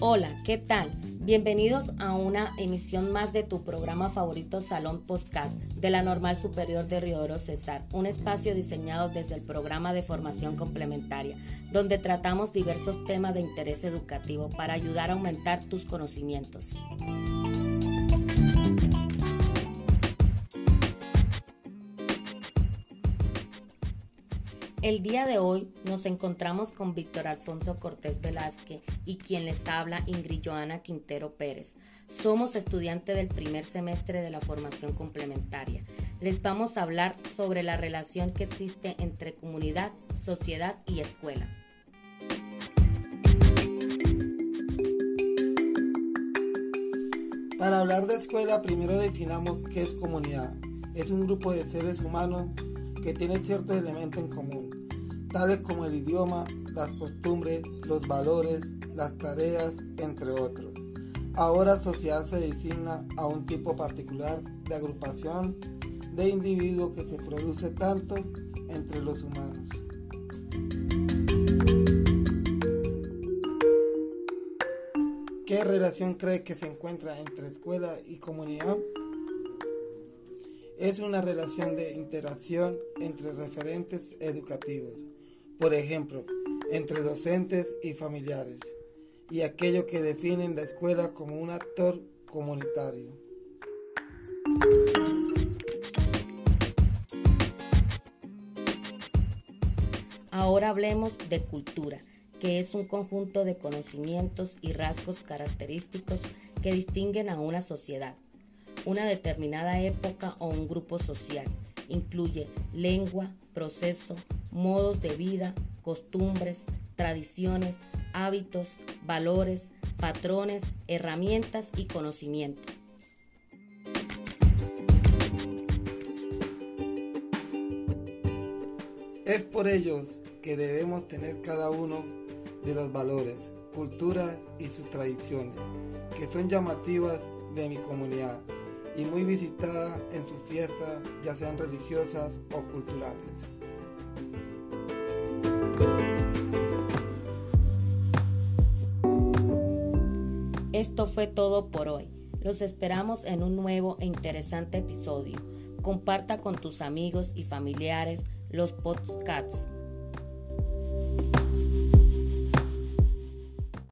Hola, ¿qué tal? Bienvenidos a una emisión más de tu programa favorito Salón Podcast de la Normal Superior de Riodoro Cesar, un espacio diseñado desde el programa de formación complementaria, donde tratamos diversos temas de interés educativo para ayudar a aumentar tus conocimientos. El día de hoy nos encontramos con Víctor Alfonso Cortés Velázquez y quien les habla Ingrid Joana Quintero Pérez. Somos estudiantes del primer semestre de la formación complementaria. Les vamos a hablar sobre la relación que existe entre comunidad, sociedad y escuela. Para hablar de escuela, primero definamos qué es comunidad. Es un grupo de seres humanos que tienen ciertos elementos en común, tales como el idioma, las costumbres, los valores, las tareas, entre otros. Ahora sociedad se designa a un tipo particular de agrupación de individuos que se produce tanto entre los humanos. ¿Qué relación cree que se encuentra entre escuela y comunidad? es una relación de interacción entre referentes educativos, por ejemplo, entre docentes y familiares, y aquello que definen la escuela como un actor comunitario. Ahora hablemos de cultura, que es un conjunto de conocimientos y rasgos característicos que distinguen a una sociedad una determinada época o un grupo social. Incluye lengua, proceso, modos de vida, costumbres, tradiciones, hábitos, valores, patrones, herramientas y conocimiento. Es por ellos que debemos tener cada uno de los valores, cultura y sus tradiciones, que son llamativas de mi comunidad y muy visitada en sus fiestas, ya sean religiosas o culturales. Esto fue todo por hoy. Los esperamos en un nuevo e interesante episodio. Comparta con tus amigos y familiares los podcasts